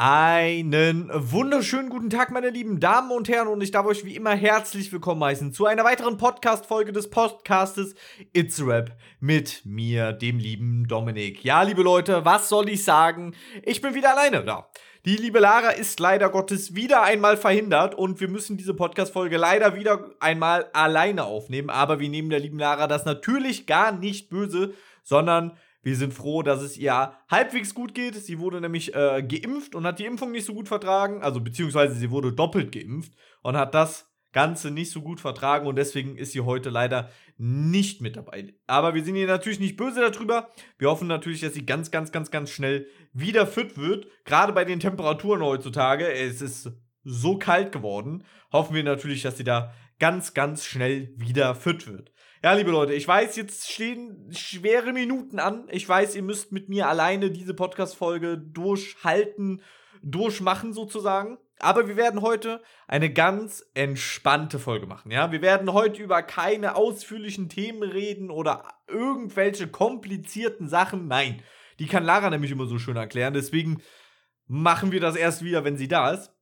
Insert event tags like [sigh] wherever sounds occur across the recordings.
Einen wunderschönen guten Tag, meine lieben Damen und Herren, und ich darf euch wie immer herzlich willkommen heißen zu einer weiteren Podcast-Folge des Podcastes It's Rap mit mir, dem lieben Dominik. Ja, liebe Leute, was soll ich sagen? Ich bin wieder alleine da. Die liebe Lara ist leider Gottes wieder einmal verhindert und wir müssen diese Podcast-Folge leider wieder einmal alleine aufnehmen. Aber wir nehmen der lieben Lara das natürlich gar nicht böse, sondern wir sind froh, dass es ihr halbwegs gut geht. Sie wurde nämlich äh, geimpft und hat die Impfung nicht so gut vertragen. Also beziehungsweise sie wurde doppelt geimpft und hat das Ganze nicht so gut vertragen und deswegen ist sie heute leider nicht mit dabei. Aber wir sind ihr natürlich nicht böse darüber. Wir hoffen natürlich, dass sie ganz, ganz, ganz, ganz schnell wieder fit wird. Gerade bei den Temperaturen heutzutage. Es ist so kalt geworden. Hoffen wir natürlich, dass sie da ganz, ganz schnell wieder fit wird. Ja, liebe Leute, ich weiß, jetzt stehen schwere Minuten an. Ich weiß, ihr müsst mit mir alleine diese Podcast-Folge durchhalten, durchmachen sozusagen. Aber wir werden heute eine ganz entspannte Folge machen, ja? Wir werden heute über keine ausführlichen Themen reden oder irgendwelche komplizierten Sachen. Nein, die kann Lara nämlich immer so schön erklären. Deswegen machen wir das erst wieder, wenn sie da ist.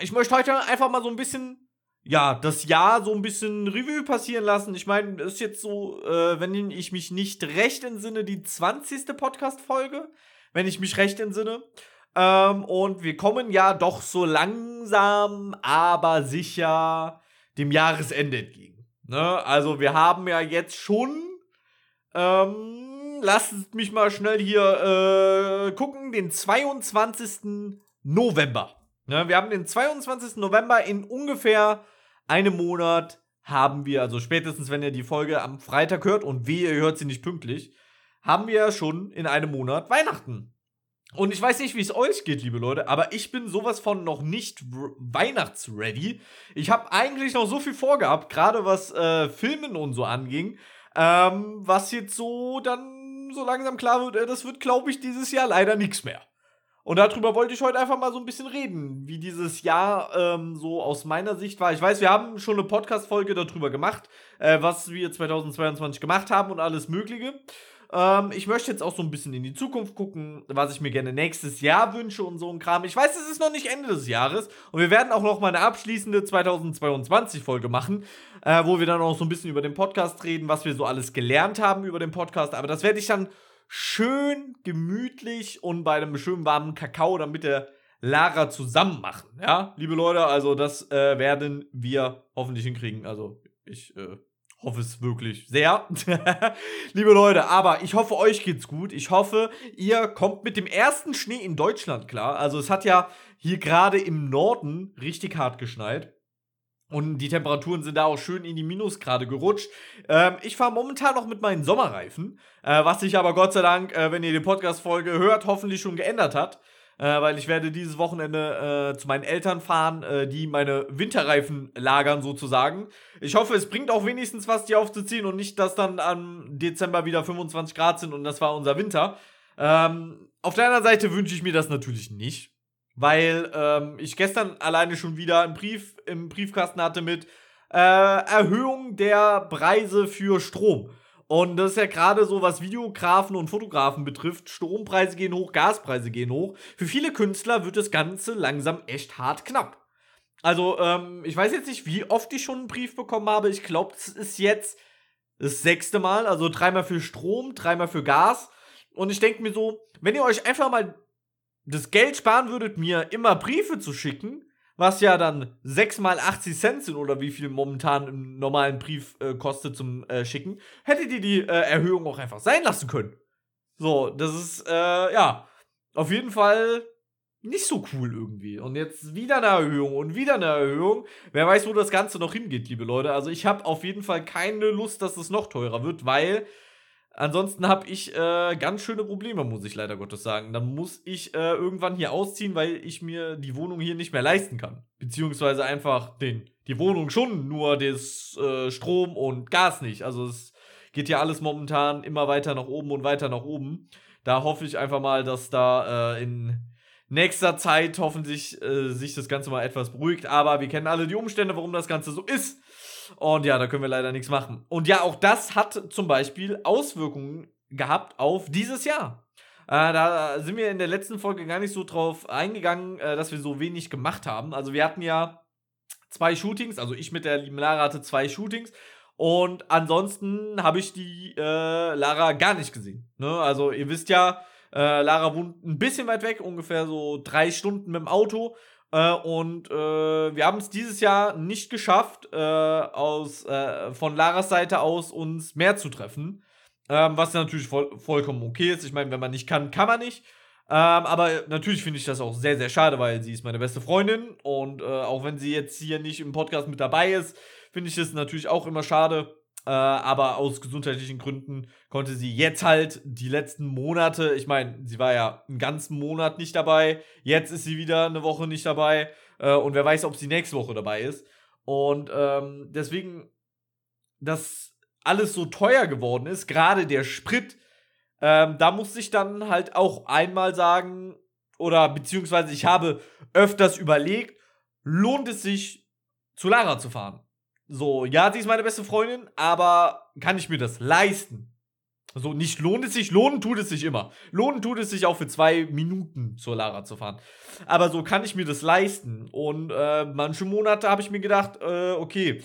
Ich möchte heute einfach mal so ein bisschen ja, das Jahr so ein bisschen Revue passieren lassen. Ich meine, ist jetzt so, äh, wenn ich mich nicht recht entsinne, die 20. Podcast-Folge, wenn ich mich recht entsinne. Ähm, und wir kommen ja doch so langsam, aber sicher dem Jahresende entgegen. Ne? Also wir haben ja jetzt schon, ähm, lasst mich mal schnell hier äh, gucken, den 22. November. Ne? Wir haben den 22. November in ungefähr einem Monat haben wir, also spätestens wenn ihr die Folge am Freitag hört und wie ihr hört sie nicht pünktlich, haben wir schon in einem Monat Weihnachten. Und ich weiß nicht, wie es euch geht, liebe Leute, aber ich bin sowas von noch nicht weihnachtsready. Ich habe eigentlich noch so viel vorgehabt, gerade was äh, Filmen und so anging, ähm, was jetzt so dann so langsam klar wird, äh, das wird, glaube ich, dieses Jahr leider nichts mehr. Und darüber wollte ich heute einfach mal so ein bisschen reden, wie dieses Jahr ähm, so aus meiner Sicht war. Ich weiß, wir haben schon eine Podcast-Folge darüber gemacht, äh, was wir 2022 gemacht haben und alles Mögliche. Ähm, ich möchte jetzt auch so ein bisschen in die Zukunft gucken, was ich mir gerne nächstes Jahr wünsche und so ein Kram. Ich weiß, es ist noch nicht Ende des Jahres und wir werden auch noch mal eine abschließende 2022-Folge machen, äh, wo wir dann auch so ein bisschen über den Podcast reden, was wir so alles gelernt haben über den Podcast. Aber das werde ich dann schön gemütlich und bei einem schönen warmen Kakao dann mit der Lara zusammen machen. Ja, liebe Leute, also das äh, werden wir hoffentlich hinkriegen. Also ich äh, hoffe es wirklich sehr. [laughs] liebe Leute, aber ich hoffe, euch geht's gut. Ich hoffe, ihr kommt mit dem ersten Schnee in Deutschland klar. Also es hat ja hier gerade im Norden richtig hart geschneit. Und die Temperaturen sind da auch schön in die Minusgrade gerutscht. Ähm, ich fahre momentan noch mit meinen Sommerreifen, äh, was sich aber Gott sei Dank, äh, wenn ihr die Podcast-Folge hört, hoffentlich schon geändert hat. Äh, weil ich werde dieses Wochenende äh, zu meinen Eltern fahren, äh, die meine Winterreifen lagern sozusagen. Ich hoffe, es bringt auch wenigstens was, die aufzuziehen und nicht, dass dann am Dezember wieder 25 Grad sind und das war unser Winter. Ähm, auf der anderen Seite wünsche ich mir das natürlich nicht weil ähm, ich gestern alleine schon wieder einen Brief im Briefkasten hatte mit äh, Erhöhung der Preise für Strom. Und das ist ja gerade so, was Videografen und Fotografen betrifft. Strompreise gehen hoch, Gaspreise gehen hoch. Für viele Künstler wird das Ganze langsam echt hart knapp. Also, ähm, ich weiß jetzt nicht, wie oft ich schon einen Brief bekommen habe. Ich glaube, es ist jetzt das sechste Mal. Also dreimal für Strom, dreimal für Gas. Und ich denke mir so, wenn ihr euch einfach mal das Geld sparen würdet, mir immer Briefe zu schicken, was ja dann 6 mal 80 Cent sind oder wie viel momentan im normalen Brief äh, kostet zum äh, Schicken, hättet ihr die äh, Erhöhung auch einfach sein lassen können. So, das ist, äh, ja, auf jeden Fall nicht so cool irgendwie. Und jetzt wieder eine Erhöhung und wieder eine Erhöhung. Wer weiß, wo das Ganze noch hingeht, liebe Leute. Also ich habe auf jeden Fall keine Lust, dass es noch teurer wird, weil Ansonsten habe ich äh, ganz schöne Probleme, muss ich leider Gottes sagen. Dann muss ich äh, irgendwann hier ausziehen, weil ich mir die Wohnung hier nicht mehr leisten kann. Beziehungsweise einfach den, die Wohnung schon, nur das äh, Strom und Gas nicht. Also es geht ja alles momentan immer weiter nach oben und weiter nach oben. Da hoffe ich einfach mal, dass da äh, in nächster Zeit hoffentlich äh, sich das Ganze mal etwas beruhigt. Aber wir kennen alle die Umstände, warum das Ganze so ist. Und ja, da können wir leider nichts machen. Und ja, auch das hat zum Beispiel Auswirkungen gehabt auf dieses Jahr. Äh, da sind wir in der letzten Folge gar nicht so drauf eingegangen, äh, dass wir so wenig gemacht haben. Also wir hatten ja zwei Shootings, also ich mit der lieben Lara hatte zwei Shootings. Und ansonsten habe ich die äh, Lara gar nicht gesehen. Ne? Also ihr wisst ja, äh, Lara wohnt ein bisschen weit weg, ungefähr so drei Stunden mit dem Auto. Äh, und äh, wir haben es dieses Jahr nicht geschafft, äh, aus, äh, von Laras Seite aus uns mehr zu treffen. Ähm, was natürlich voll, vollkommen okay ist. Ich meine, wenn man nicht kann, kann man nicht. Ähm, aber natürlich finde ich das auch sehr, sehr schade, weil sie ist meine beste Freundin. Und äh, auch wenn sie jetzt hier nicht im Podcast mit dabei ist, finde ich es natürlich auch immer schade. Äh, aber aus gesundheitlichen Gründen konnte sie jetzt halt die letzten Monate, ich meine, sie war ja einen ganzen Monat nicht dabei, jetzt ist sie wieder eine Woche nicht dabei äh, und wer weiß, ob sie nächste Woche dabei ist. Und ähm, deswegen, dass alles so teuer geworden ist, gerade der Sprit, ähm, da musste ich dann halt auch einmal sagen, oder beziehungsweise ich habe öfters überlegt, lohnt es sich, zu Lara zu fahren? So, ja, sie ist meine beste Freundin, aber kann ich mir das leisten? So, nicht lohnt es sich, lohnen tut es sich immer. Lohnen tut es sich auch für zwei Minuten zur Lara zu fahren. Aber so kann ich mir das leisten. Und äh, manche Monate habe ich mir gedacht, äh, okay,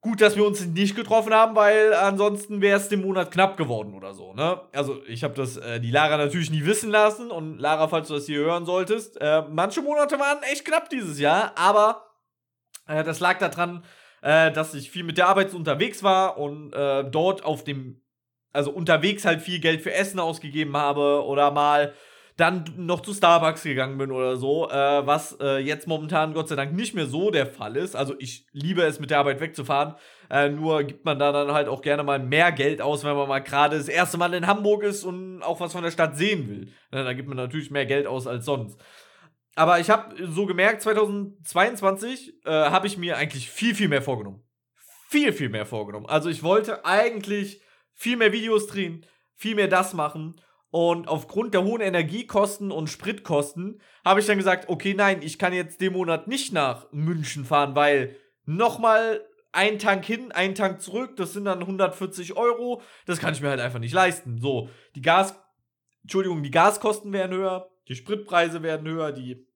gut, dass wir uns nicht getroffen haben, weil ansonsten wäre es dem Monat knapp geworden oder so, ne? Also, ich habe das äh, die Lara natürlich nie wissen lassen. Und Lara, falls du das hier hören solltest, äh, manche Monate waren echt knapp dieses Jahr, aber äh, das lag daran, äh, dass ich viel mit der Arbeit unterwegs war und äh, dort auf dem, also unterwegs halt viel Geld für Essen ausgegeben habe oder mal dann noch zu Starbucks gegangen bin oder so, äh, was äh, jetzt momentan Gott sei Dank nicht mehr so der Fall ist. Also ich liebe es, mit der Arbeit wegzufahren. Äh, nur gibt man da dann halt auch gerne mal mehr Geld aus, wenn man mal gerade das erste Mal in Hamburg ist und auch was von der Stadt sehen will. Ja, da gibt man natürlich mehr Geld aus als sonst. Aber ich habe so gemerkt, 2022 äh, habe ich mir eigentlich viel, viel mehr vorgenommen. Viel, viel mehr vorgenommen. Also ich wollte eigentlich viel mehr Videos drehen, viel mehr das machen. Und aufgrund der hohen Energiekosten und Spritkosten habe ich dann gesagt, okay, nein, ich kann jetzt den Monat nicht nach München fahren, weil nochmal ein Tank hin, ein Tank zurück, das sind dann 140 Euro. Das kann ich mir halt einfach nicht leisten. So, die Gas, Entschuldigung, die Gaskosten werden höher, die Spritpreise werden höher, die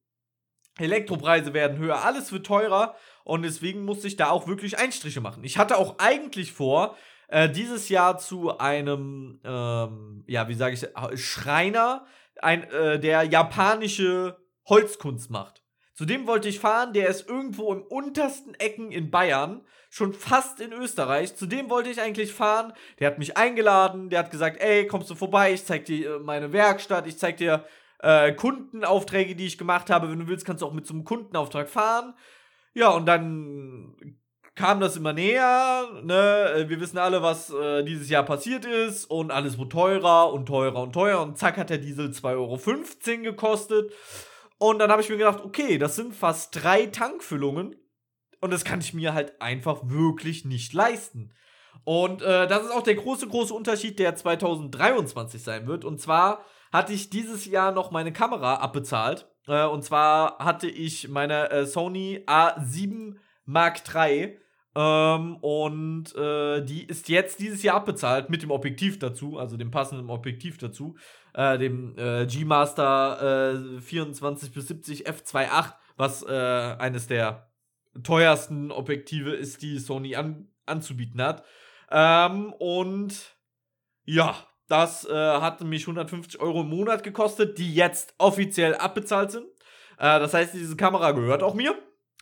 Elektropreise werden höher, alles wird teurer und deswegen musste ich da auch wirklich Einstriche machen. Ich hatte auch eigentlich vor, äh, dieses Jahr zu einem, ähm, ja, wie sage ich, Schreiner, ein, äh, der japanische Holzkunst macht. Zu dem wollte ich fahren, der ist irgendwo im untersten Ecken in Bayern, schon fast in Österreich. Zu dem wollte ich eigentlich fahren. Der hat mich eingeladen, der hat gesagt, ey, kommst du vorbei, ich zeig dir äh, meine Werkstatt, ich zeig dir äh, Kundenaufträge, die ich gemacht habe. Wenn du willst, kannst du auch mit so einem Kundenauftrag fahren. Ja, und dann kam das immer näher. Ne? Wir wissen alle, was äh, dieses Jahr passiert ist. Und alles wurde teurer und teurer und teurer. Und zack hat der Diesel 2,15 Euro gekostet. Und dann habe ich mir gedacht, okay, das sind fast drei Tankfüllungen. Und das kann ich mir halt einfach wirklich nicht leisten. Und äh, das ist auch der große, große Unterschied, der 2023 sein wird. Und zwar hatte ich dieses Jahr noch meine Kamera abbezahlt. Äh, und zwar hatte ich meine äh, Sony A7 Mark III. Ähm, und äh, die ist jetzt dieses Jahr abbezahlt mit dem Objektiv dazu, also dem passenden Objektiv dazu, äh, dem äh, G-Master 24 bis 70 f2.8, was äh, eines der teuersten Objektive ist, die Sony an anzubieten hat. Ähm, und ja, das äh, hat mich 150 Euro im Monat gekostet, die jetzt offiziell abbezahlt sind. Äh, das heißt, diese Kamera gehört auch mir.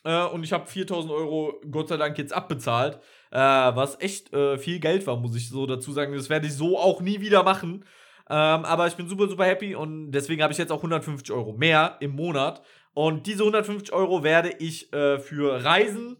Äh, und ich habe 4000 Euro Gott sei Dank jetzt abbezahlt. Äh, was echt äh, viel Geld war, muss ich so dazu sagen. Das werde ich so auch nie wieder machen. Ähm, aber ich bin super, super happy und deswegen habe ich jetzt auch 150 Euro mehr im Monat. Und diese 150 Euro werde ich äh, für Reisen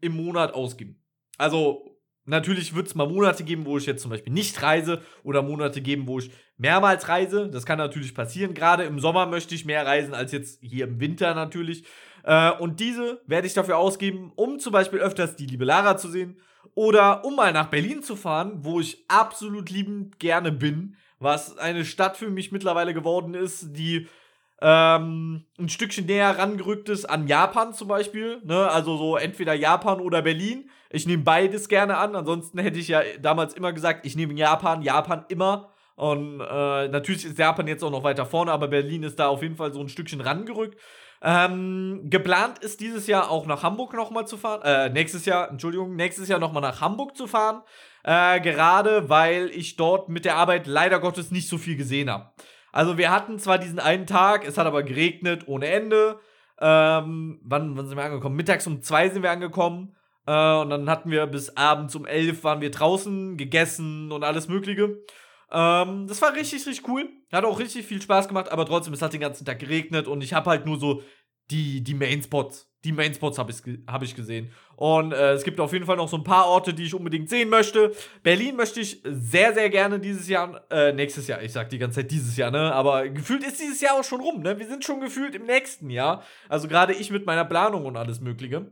im Monat ausgeben. Also Natürlich wird es mal Monate geben, wo ich jetzt zum Beispiel nicht reise oder Monate geben, wo ich mehrmals reise. Das kann natürlich passieren. Gerade im Sommer möchte ich mehr reisen als jetzt hier im Winter natürlich. Äh, und diese werde ich dafür ausgeben, um zum Beispiel öfters die liebe Lara zu sehen oder um mal nach Berlin zu fahren, wo ich absolut liebend gerne bin, was eine Stadt für mich mittlerweile geworden ist, die ähm, ein Stückchen näher rangerückt ist an Japan zum Beispiel. Ne? Also so entweder Japan oder Berlin. Ich nehme beides gerne an. Ansonsten hätte ich ja damals immer gesagt, ich nehme Japan, Japan immer. Und äh, natürlich ist Japan jetzt auch noch weiter vorne, aber Berlin ist da auf jeden Fall so ein Stückchen rangerückt. Ähm, geplant ist dieses Jahr auch nach Hamburg nochmal zu fahren. Äh, nächstes Jahr, Entschuldigung, nächstes Jahr nochmal nach Hamburg zu fahren. Äh, gerade weil ich dort mit der Arbeit leider Gottes nicht so viel gesehen habe. Also wir hatten zwar diesen einen Tag, es hat aber geregnet ohne Ende. Ähm, wann, wann sind wir angekommen? Mittags um zwei sind wir angekommen. Äh, und dann hatten wir bis abends um elf waren wir draußen, gegessen und alles Mögliche. Ähm, das war richtig, richtig cool. Hat auch richtig viel Spaß gemacht, aber trotzdem, es hat den ganzen Tag geregnet und ich habe halt nur so die, die Main-Spots. Die Main-Spots habe ich, hab ich gesehen. Und äh, es gibt auf jeden Fall noch so ein paar Orte, die ich unbedingt sehen möchte. Berlin möchte ich sehr, sehr gerne dieses Jahr, äh, nächstes Jahr, ich sag die ganze Zeit dieses Jahr, ne? Aber gefühlt ist dieses Jahr auch schon rum, ne? Wir sind schon gefühlt im nächsten Jahr. Also gerade ich mit meiner Planung und alles Mögliche.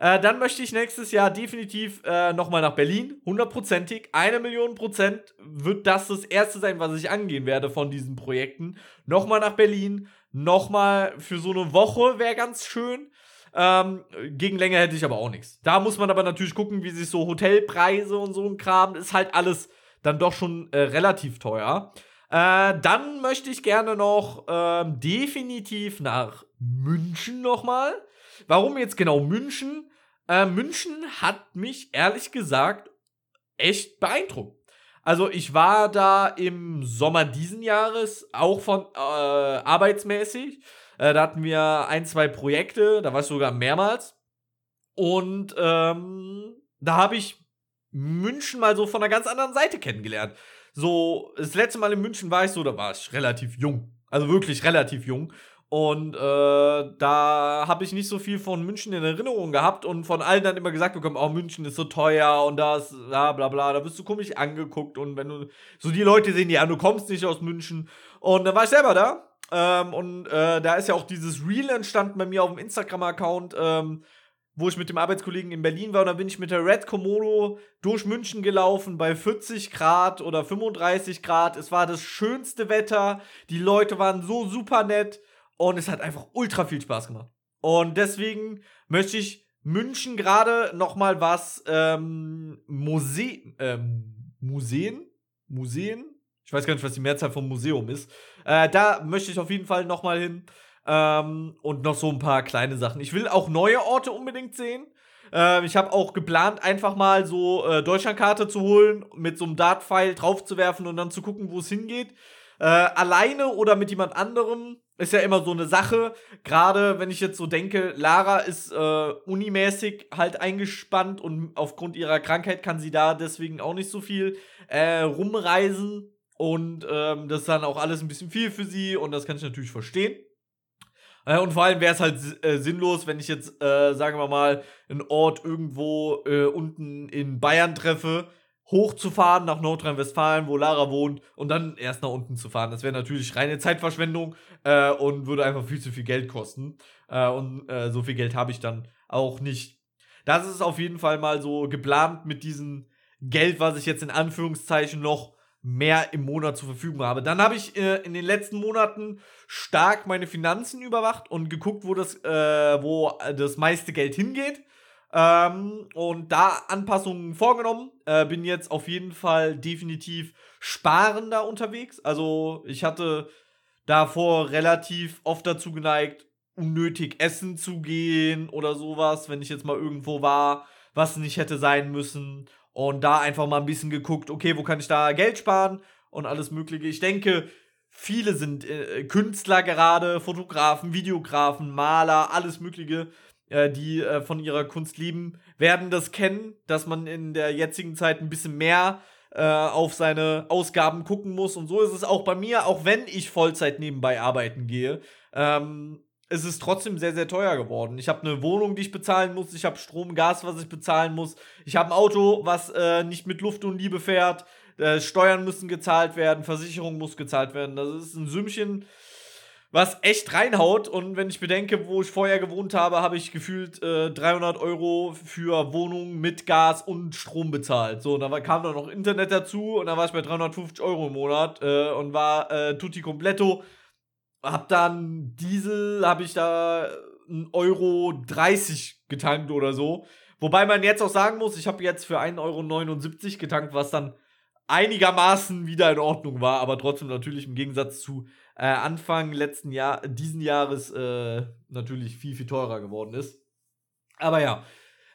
Äh, dann möchte ich nächstes Jahr definitiv äh, nochmal nach Berlin. Hundertprozentig. Eine Million Prozent wird das das erste sein, was ich angehen werde von diesen Projekten. Nochmal nach Berlin. Nochmal für so eine Woche wäre ganz schön. Ähm, gegen länger hätte ich aber auch nichts. Da muss man aber natürlich gucken, wie sich so Hotelpreise und so ein Kram, ist halt alles dann doch schon äh, relativ teuer. Äh, dann möchte ich gerne noch ähm, definitiv nach München nochmal. Warum jetzt genau München? Äh, München hat mich ehrlich gesagt echt beeindruckt. Also ich war da im Sommer diesen Jahres auch von äh, arbeitsmäßig. Äh, da hatten wir ein, zwei Projekte, da war ich sogar mehrmals. Und ähm, da habe ich München mal so von einer ganz anderen Seite kennengelernt. So, das letzte Mal in München war ich so, da war ich relativ jung. Also wirklich relativ jung. Und äh, da habe ich nicht so viel von München in Erinnerung gehabt und von allen dann immer gesagt bekommen, oh, München ist so teuer und das, bla bla bla, da bist du komisch angeguckt und wenn du, so die Leute sehen ja, du kommst nicht aus München. Und dann war ich selber da. Ähm, und äh, da ist ja auch dieses Reel entstanden bei mir auf dem Instagram-Account, ähm, wo ich mit dem Arbeitskollegen in Berlin war und da bin ich mit der Red Komodo durch München gelaufen bei 40 Grad oder 35 Grad. Es war das schönste Wetter. Die Leute waren so super nett. Und es hat einfach ultra viel Spaß gemacht. Und deswegen möchte ich München gerade noch mal was ähm, Muse ähm, Museen? Museen? Ich weiß gar nicht, was die Mehrzahl vom Museum ist. Äh, da möchte ich auf jeden Fall noch mal hin. Ähm, und noch so ein paar kleine Sachen. Ich will auch neue Orte unbedingt sehen. Äh, ich habe auch geplant, einfach mal so äh, Deutschlandkarte zu holen, mit so einem Dart-Pfeil draufzuwerfen und dann zu gucken, wo es hingeht. Äh, alleine oder mit jemand anderem ist ja immer so eine Sache. Gerade wenn ich jetzt so denke, Lara ist äh, unimäßig halt eingespannt und aufgrund ihrer Krankheit kann sie da deswegen auch nicht so viel äh, rumreisen. Und ähm, das ist dann auch alles ein bisschen viel für sie und das kann ich natürlich verstehen. Äh, und vor allem wäre es halt äh, sinnlos, wenn ich jetzt, äh, sagen wir mal, einen Ort irgendwo äh, unten in Bayern treffe hochzufahren nach Nordrhein-Westfalen, wo Lara wohnt, und dann erst nach unten zu fahren. Das wäre natürlich reine Zeitverschwendung äh, und würde einfach viel zu viel Geld kosten. Äh, und äh, so viel Geld habe ich dann auch nicht. Das ist auf jeden Fall mal so geplant mit diesem Geld, was ich jetzt in Anführungszeichen noch mehr im Monat zur Verfügung habe. Dann habe ich äh, in den letzten Monaten stark meine Finanzen überwacht und geguckt, wo das, äh, wo das meiste Geld hingeht. Ähm, und da Anpassungen vorgenommen. Äh, bin jetzt auf jeden Fall definitiv sparender unterwegs. Also ich hatte davor relativ oft dazu geneigt, unnötig essen zu gehen oder sowas, wenn ich jetzt mal irgendwo war, was nicht hätte sein müssen. Und da einfach mal ein bisschen geguckt, okay, wo kann ich da Geld sparen und alles Mögliche. Ich denke, viele sind äh, Künstler gerade, Fotografen, Videografen, Maler, alles Mögliche die äh, von ihrer Kunst lieben, werden das kennen, dass man in der jetzigen Zeit ein bisschen mehr äh, auf seine Ausgaben gucken muss. Und so ist es auch bei mir, auch wenn ich Vollzeit nebenbei arbeiten gehe. Ähm, es ist trotzdem sehr, sehr teuer geworden. Ich habe eine Wohnung, die ich bezahlen muss. Ich habe Strom, Gas, was ich bezahlen muss. Ich habe ein Auto, was äh, nicht mit Luft und Liebe fährt. Äh, Steuern müssen gezahlt werden, Versicherung muss gezahlt werden. Das ist ein Sümmchen, was echt reinhaut. Und wenn ich bedenke, wo ich vorher gewohnt habe, habe ich gefühlt äh, 300 Euro für Wohnung mit Gas und Strom bezahlt. So, und dann kam da noch Internet dazu und dann war ich bei 350 Euro im Monat äh, und war äh, tutti completo. Hab dann Diesel, habe ich da 1,30 Euro 30 getankt oder so. Wobei man jetzt auch sagen muss, ich habe jetzt für 1,79 Euro getankt, was dann einigermaßen wieder in Ordnung war, aber trotzdem natürlich im Gegensatz zu äh, Anfang letzten Jahr, diesen Jahres äh, natürlich viel, viel teurer geworden ist. Aber ja,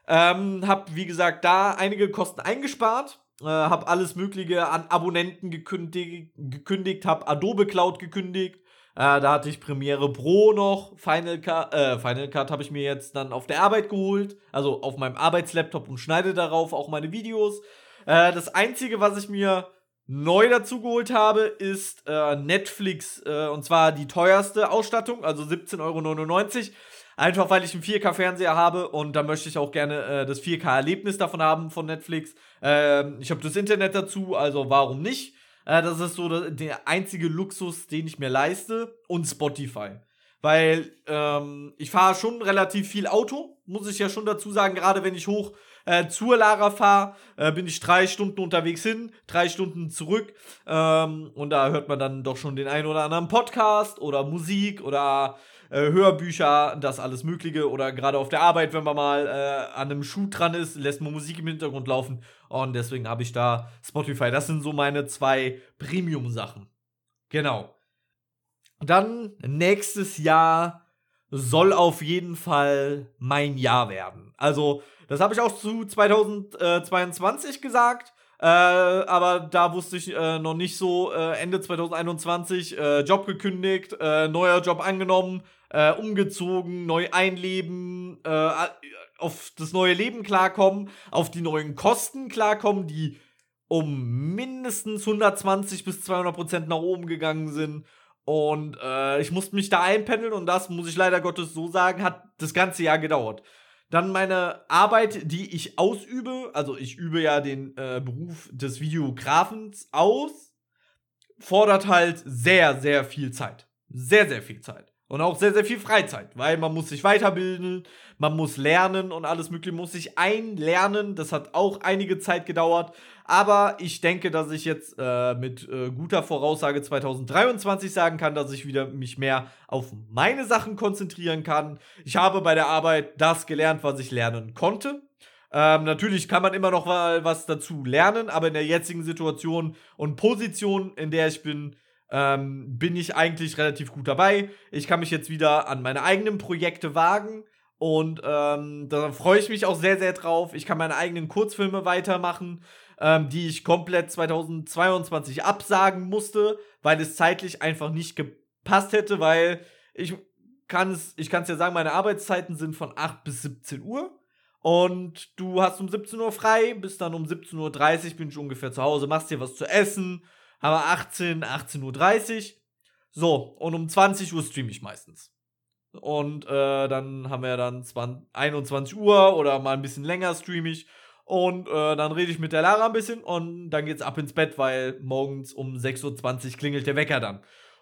ähm, hab wie gesagt da einige Kosten eingespart, äh, hab alles Mögliche an Abonnenten gekündigt, gekündigt hab Adobe Cloud gekündigt, äh, da hatte ich Premiere Pro noch. Final Cut, äh, Final Cut habe ich mir jetzt dann auf der Arbeit geholt. Also auf meinem Arbeitslaptop und schneide darauf auch meine Videos. Äh, das Einzige, was ich mir neu dazu geholt habe, ist äh, Netflix. Äh, und zwar die teuerste Ausstattung, also 17,99 Euro. Einfach weil ich einen 4K-Fernseher habe und da möchte ich auch gerne äh, das 4K-Erlebnis davon haben von Netflix. Ähm, ich habe das Internet dazu, also warum nicht? Äh, das ist so der einzige Luxus, den ich mir leiste. Und Spotify. Weil ähm, ich fahre schon relativ viel Auto, muss ich ja schon dazu sagen. Gerade wenn ich hoch äh, zur Lara fahre, äh, bin ich drei Stunden unterwegs hin, drei Stunden zurück. Ähm, und da hört man dann doch schon den einen oder anderen Podcast oder Musik oder äh, Hörbücher, das alles Mögliche. Oder gerade auf der Arbeit, wenn man mal äh, an einem Schuh dran ist, lässt man Musik im Hintergrund laufen. Und deswegen habe ich da Spotify. Das sind so meine zwei Premium-Sachen. Genau. Dann nächstes Jahr soll auf jeden Fall mein Jahr werden. Also, das habe ich auch zu 2022 gesagt. Äh, aber da wusste ich äh, noch nicht so, äh, Ende 2021 äh, Job gekündigt, äh, neuer Job angenommen, äh, umgezogen, neu einleben, auf das neue Leben klarkommen, auf die neuen Kosten klarkommen, die um mindestens 120 bis 200 Prozent nach oben gegangen sind. Und ich musste mich da einpendeln und das, muss ich leider Gottes so sagen, hat das ganze Jahr gedauert. Dann meine Arbeit, die ich ausübe, also ich übe ja den äh, Beruf des Videografens aus, fordert halt sehr, sehr viel Zeit. Sehr, sehr viel Zeit. Und auch sehr, sehr viel Freizeit, weil man muss sich weiterbilden, man muss lernen und alles Mögliche muss sich einlernen. Das hat auch einige Zeit gedauert. Aber ich denke, dass ich jetzt äh, mit äh, guter Voraussage 2023 sagen kann, dass ich wieder mich mehr auf meine Sachen konzentrieren kann. Ich habe bei der Arbeit das gelernt, was ich lernen konnte. Ähm, natürlich kann man immer noch was dazu lernen, aber in der jetzigen Situation und Position, in der ich bin, ähm, bin ich eigentlich relativ gut dabei. Ich kann mich jetzt wieder an meine eigenen Projekte wagen. Und ähm, da freue ich mich auch sehr, sehr drauf. Ich kann meine eigenen Kurzfilme weitermachen, ähm, die ich komplett 2022 absagen musste, weil es zeitlich einfach nicht gepasst hätte, weil ich kann es, ich kann ja sagen, meine Arbeitszeiten sind von 8 bis 17 Uhr. Und du hast um 17 Uhr frei, bis dann um 17.30 Uhr bin ich ungefähr zu Hause, machst dir was zu essen, aber 18, 18.30 Uhr. So, und um 20 Uhr streame ich meistens. Und äh, dann haben wir dann 20, 21 Uhr oder mal ein bisschen länger streame ich. Und äh, dann rede ich mit der Lara ein bisschen und dann geht's ab ins Bett, weil morgens um 6.20 Uhr klingelt der Wecker dann.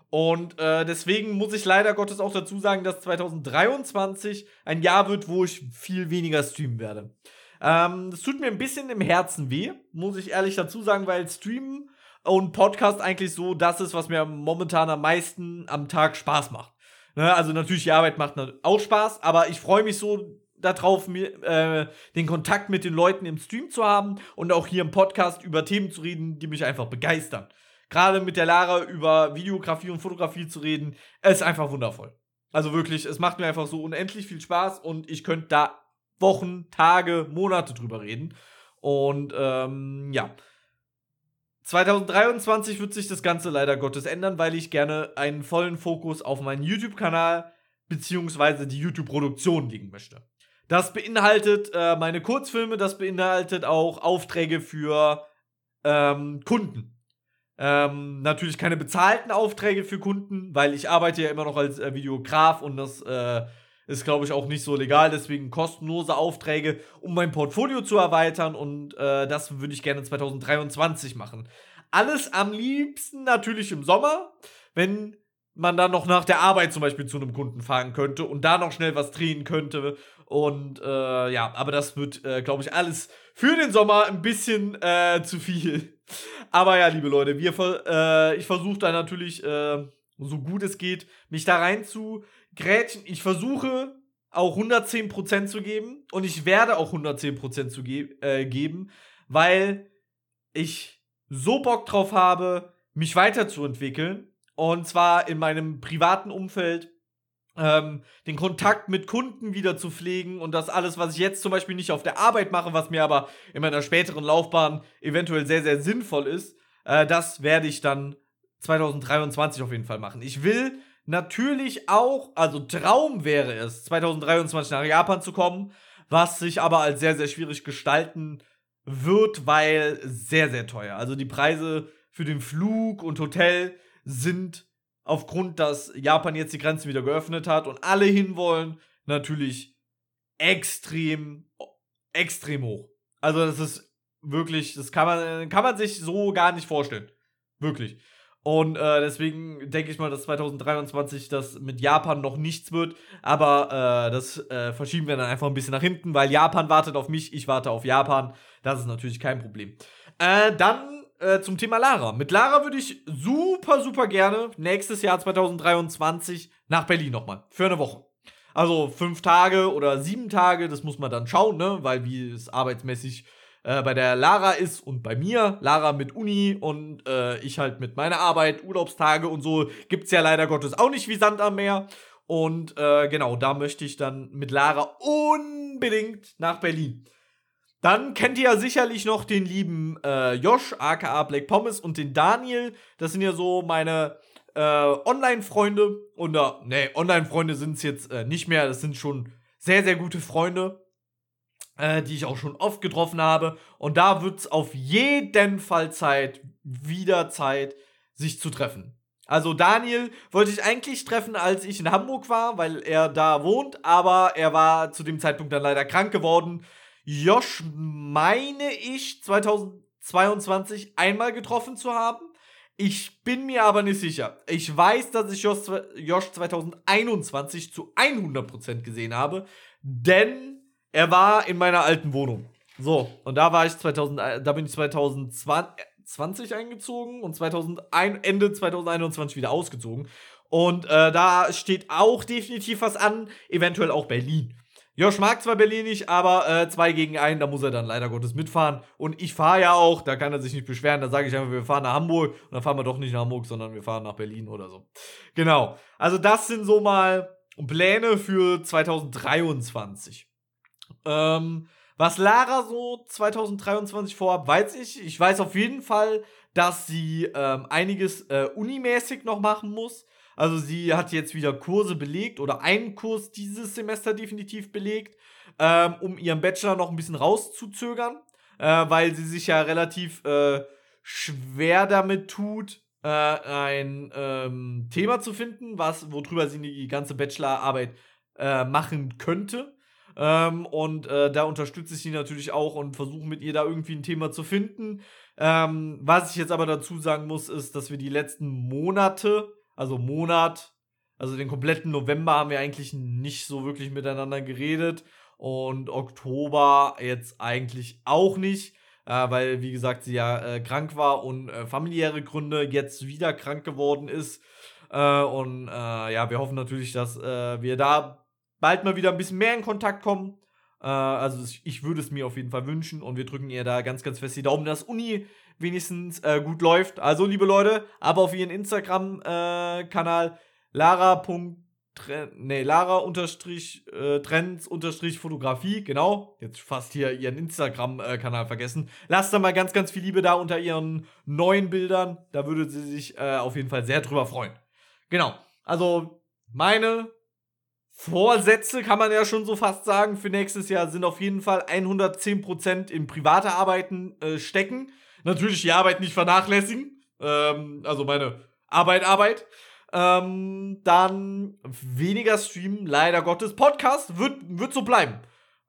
Und äh, deswegen muss ich leider Gottes auch dazu sagen, dass 2023 ein Jahr wird, wo ich viel weniger streamen werde. Ähm, das tut mir ein bisschen im Herzen weh, muss ich ehrlich dazu sagen, weil Streamen und Podcast eigentlich so das ist, was mir momentan am meisten am Tag Spaß macht. Ne? Also natürlich die Arbeit macht auch Spaß, aber ich freue mich so darauf, äh, den Kontakt mit den Leuten im Stream zu haben und auch hier im Podcast über Themen zu reden, die mich einfach begeistern. Gerade mit der Lara über Videografie und Fotografie zu reden, ist einfach wundervoll. Also wirklich, es macht mir einfach so unendlich viel Spaß und ich könnte da Wochen, Tage, Monate drüber reden. Und ähm, ja, 2023 wird sich das Ganze leider Gottes ändern, weil ich gerne einen vollen Fokus auf meinen YouTube-Kanal beziehungsweise die YouTube-Produktion legen möchte. Das beinhaltet äh, meine Kurzfilme, das beinhaltet auch Aufträge für ähm, Kunden. Ähm, natürlich keine bezahlten Aufträge für Kunden, weil ich arbeite ja immer noch als äh, Videograf und das äh, ist, glaube ich, auch nicht so legal. Deswegen kostenlose Aufträge, um mein Portfolio zu erweitern. Und äh, das würde ich gerne 2023 machen. Alles am liebsten natürlich im Sommer, wenn man dann noch nach der Arbeit zum Beispiel zu einem Kunden fahren könnte und da noch schnell was drehen könnte. Und äh, ja, aber das wird, äh, glaube ich, alles für den Sommer ein bisschen äh, zu viel. [laughs] Aber ja, liebe Leute, wir, äh, ich versuche da natürlich, äh, so gut es geht, mich da rein zu Grätschen, ich versuche auch 110% zu geben und ich werde auch 110% zu ge äh, geben, weil ich so Bock drauf habe, mich weiterzuentwickeln. Und zwar in meinem privaten Umfeld ähm, den Kontakt mit Kunden wieder zu pflegen und das alles, was ich jetzt zum Beispiel nicht auf der Arbeit mache, was mir aber in meiner späteren Laufbahn eventuell sehr, sehr sinnvoll ist, äh, das werde ich dann 2023 auf jeden Fall machen. Ich will natürlich auch, also Traum wäre es, 2023 nach Japan zu kommen, was sich aber als sehr, sehr schwierig gestalten wird, weil sehr, sehr teuer. Also die Preise für den Flug und Hotel sind aufgrund, dass Japan jetzt die Grenzen wieder geöffnet hat und alle hinwollen, natürlich extrem, extrem hoch. Also das ist wirklich, das kann man, kann man sich so gar nicht vorstellen. Wirklich. Und äh, deswegen denke ich mal, dass 2023 das mit Japan noch nichts wird. Aber äh, das äh, verschieben wir dann einfach ein bisschen nach hinten, weil Japan wartet auf mich, ich warte auf Japan. Das ist natürlich kein Problem. Äh, dann äh, zum Thema Lara. Mit Lara würde ich super, super gerne nächstes Jahr 2023 nach Berlin nochmal. Für eine Woche. Also fünf Tage oder sieben Tage, das muss man dann schauen, ne? Weil wie es arbeitsmäßig äh, bei der Lara ist und bei mir. Lara mit Uni und äh, ich halt mit meiner Arbeit, Urlaubstage und so. Gibt's ja leider Gottes auch nicht wie Sand am Meer. Und äh, genau, da möchte ich dann mit Lara unbedingt nach Berlin. Dann kennt ihr ja sicherlich noch den lieben äh, Josh, aka Black Pommes, und den Daniel. Das sind ja so meine äh, Online-Freunde. Und äh, nee, Online-Freunde sind es jetzt äh, nicht mehr. Das sind schon sehr, sehr gute Freunde äh, die ich auch schon oft getroffen habe. Und da wird es auf jeden Fall Zeit, wieder Zeit, sich zu treffen. Also Daniel wollte ich eigentlich treffen, als ich in Hamburg war, weil er da wohnt, aber er war zu dem Zeitpunkt dann leider krank geworden. Josh meine ich 2022 einmal getroffen zu haben. Ich bin mir aber nicht sicher. Ich weiß, dass ich Josh, Josh 2021 zu 100% gesehen habe, denn er war in meiner alten Wohnung. So, und da war ich 2000, äh, da bin ich 2020 eingezogen und 2001, Ende 2021 wieder ausgezogen. Und äh, da steht auch definitiv was an, eventuell auch Berlin. Josh mag zwar Berlin nicht, aber äh, zwei gegen einen, da muss er dann leider Gottes mitfahren. Und ich fahre ja auch, da kann er sich nicht beschweren. Da sage ich einfach, wir fahren nach Hamburg. Und dann fahren wir doch nicht nach Hamburg, sondern wir fahren nach Berlin oder so. Genau. Also das sind so mal Pläne für 2023. Ähm, was Lara so 2023 vorhat, weiß ich. Ich weiß auf jeden Fall, dass sie ähm, einiges äh, unimäßig noch machen muss. Also sie hat jetzt wieder Kurse belegt oder einen Kurs dieses Semester definitiv belegt, ähm, um ihren Bachelor noch ein bisschen rauszuzögern, äh, weil sie sich ja relativ äh, schwer damit tut, äh, ein ähm, Thema zu finden, was worüber sie die ganze Bachelorarbeit äh, machen könnte. Ähm, und äh, da unterstütze ich sie natürlich auch und versuche mit ihr da irgendwie ein Thema zu finden. Ähm, was ich jetzt aber dazu sagen muss, ist, dass wir die letzten Monate, also Monat, also den kompletten November haben wir eigentlich nicht so wirklich miteinander geredet. Und Oktober jetzt eigentlich auch nicht, äh, weil, wie gesagt, sie ja äh, krank war und äh, familiäre Gründe jetzt wieder krank geworden ist. Äh, und äh, ja, wir hoffen natürlich, dass äh, wir da bald mal wieder ein bisschen mehr in Kontakt kommen. Also ich würde es mir auf jeden Fall wünschen und wir drücken ihr da ganz, ganz fest die Daumen, dass Uni wenigstens äh, gut läuft. Also, liebe Leute, aber auf ihren Instagram-Kanal äh, Lara. Nee, Lara unterstrich äh, Trends unterstrich Fotografie, genau. Jetzt fast hier ihren Instagram-Kanal vergessen. Lasst da mal ganz, ganz viel Liebe da unter ihren neuen Bildern. Da würde sie sich äh, auf jeden Fall sehr drüber freuen. Genau. Also, meine Vorsätze, kann man ja schon so fast sagen, für nächstes Jahr sind auf jeden Fall 110% in private Arbeiten äh, stecken. Natürlich die Arbeit nicht vernachlässigen. Ähm, also meine Arbeit, Arbeit. Ähm, dann weniger streamen, leider Gottes. Podcast wird, wird so bleiben.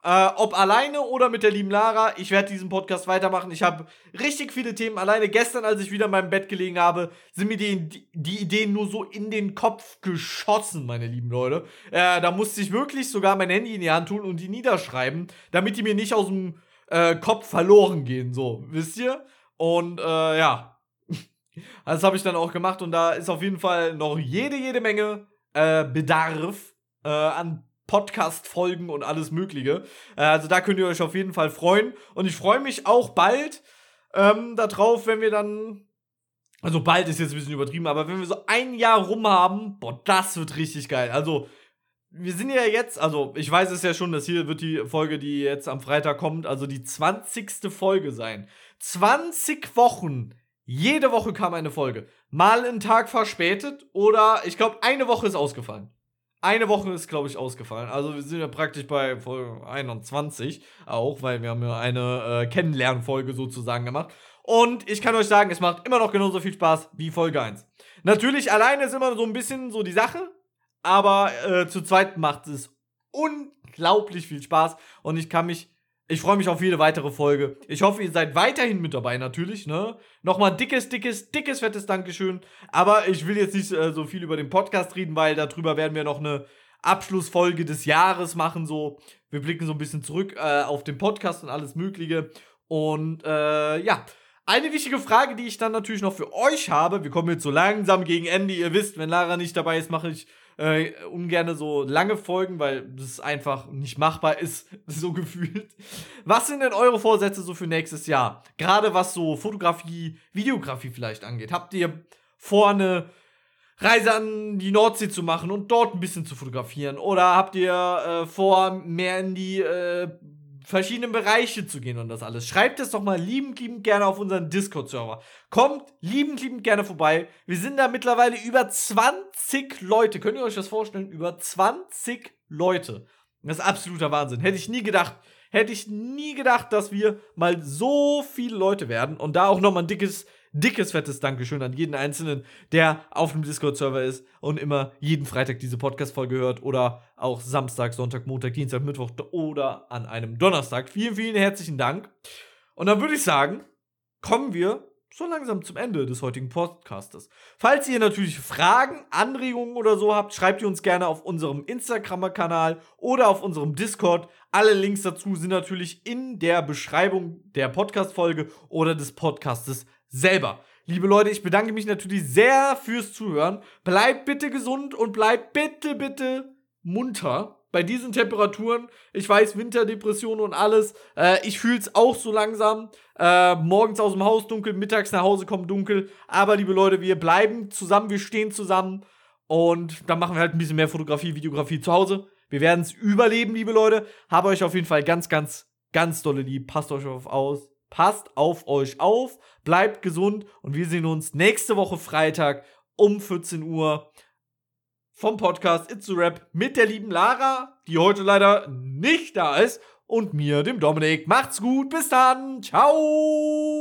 Äh, ob alleine oder mit der lieben Lara, ich werde diesen Podcast weitermachen. Ich habe richtig viele Themen. Alleine gestern, als ich wieder in meinem Bett gelegen habe, sind mir die, die Ideen nur so in den Kopf geschossen, meine lieben Leute. Äh, da musste ich wirklich sogar mein Handy in die Hand tun und die niederschreiben, damit die mir nicht aus dem äh, Kopf verloren gehen. So, wisst ihr? Und äh, ja, [laughs] das habe ich dann auch gemacht und da ist auf jeden Fall noch jede, jede Menge äh, Bedarf äh, an Podcast-Folgen und alles Mögliche. Äh, also da könnt ihr euch auf jeden Fall freuen. Und ich freue mich auch bald ähm, da drauf, wenn wir dann. Also bald ist jetzt ein bisschen übertrieben, aber wenn wir so ein Jahr rum haben, boah, das wird richtig geil. Also, wir sind ja jetzt, also ich weiß es ja schon, dass hier wird die Folge, die jetzt am Freitag kommt, also die 20. Folge sein. 20 Wochen. Jede Woche kam eine Folge. Mal einen Tag verspätet oder ich glaube, eine Woche ist ausgefallen. Eine Woche ist, glaube ich, ausgefallen. Also wir sind ja praktisch bei Folge 21 auch, weil wir haben ja eine äh, Kennenlernfolge sozusagen gemacht. Und ich kann euch sagen, es macht immer noch genauso viel Spaß wie Folge 1. Natürlich, alleine ist immer so ein bisschen so die Sache, aber äh, zu zweit macht es unglaublich viel Spaß und ich kann mich ich freue mich auf jede weitere Folge. Ich hoffe, ihr seid weiterhin mit dabei, natürlich, ne? Nochmal dickes, dickes, dickes, fettes Dankeschön. Aber ich will jetzt nicht äh, so viel über den Podcast reden, weil darüber werden wir noch eine Abschlussfolge des Jahres machen. So, wir blicken so ein bisschen zurück äh, auf den Podcast und alles Mögliche. Und äh, ja. Eine wichtige Frage, die ich dann natürlich noch für euch habe, wir kommen jetzt so langsam gegen Ende, ihr wisst, wenn Lara nicht dabei ist, mache ich äh, ungern so lange Folgen, weil das einfach nicht machbar ist, [laughs] so gefühlt. Was sind denn eure Vorsätze so für nächstes Jahr? Gerade was so Fotografie, Videografie vielleicht angeht. Habt ihr vor, eine Reise an die Nordsee zu machen und dort ein bisschen zu fotografieren? Oder habt ihr äh, vor, mehr in die äh, verschiedenen Bereiche zu gehen und das alles. Schreibt es doch mal liebend, liebend gerne auf unseren Discord-Server. Kommt liebend, liebend gerne vorbei. Wir sind da mittlerweile über 20 Leute. Könnt ihr euch das vorstellen? Über 20 Leute. Das ist absoluter Wahnsinn. Hätte ich nie gedacht. Hätte ich nie gedacht, dass wir mal so viele Leute werden. Und da auch nochmal ein dickes dickes, fettes Dankeschön an jeden Einzelnen, der auf dem Discord-Server ist und immer jeden Freitag diese Podcast-Folge hört oder auch Samstag, Sonntag, Montag, Dienstag, Mittwoch oder an einem Donnerstag. Vielen, vielen herzlichen Dank. Und dann würde ich sagen, kommen wir so langsam zum Ende des heutigen Podcastes. Falls ihr natürlich Fragen, Anregungen oder so habt, schreibt ihr uns gerne auf unserem Instagram-Kanal oder auf unserem Discord. Alle Links dazu sind natürlich in der Beschreibung der Podcast-Folge oder des Podcastes selber. Liebe Leute, ich bedanke mich natürlich sehr fürs Zuhören. Bleibt bitte gesund und bleibt bitte, bitte munter bei diesen Temperaturen. Ich weiß, Winterdepression und alles. Äh, ich fühle es auch so langsam. Äh, morgens aus dem Haus dunkel, mittags nach Hause kommt dunkel. Aber liebe Leute, wir bleiben zusammen, wir stehen zusammen. Und dann machen wir halt ein bisschen mehr Fotografie, Videografie zu Hause. Wir werden es überleben, liebe Leute. Habe euch auf jeden Fall ganz, ganz, ganz dolle lieb. Passt euch auf aus. Passt auf euch auf, bleibt gesund und wir sehen uns nächste Woche Freitag um 14 Uhr vom Podcast It's a Rap mit der lieben Lara, die heute leider nicht da ist, und mir, dem Dominik. Macht's gut, bis dann, ciao!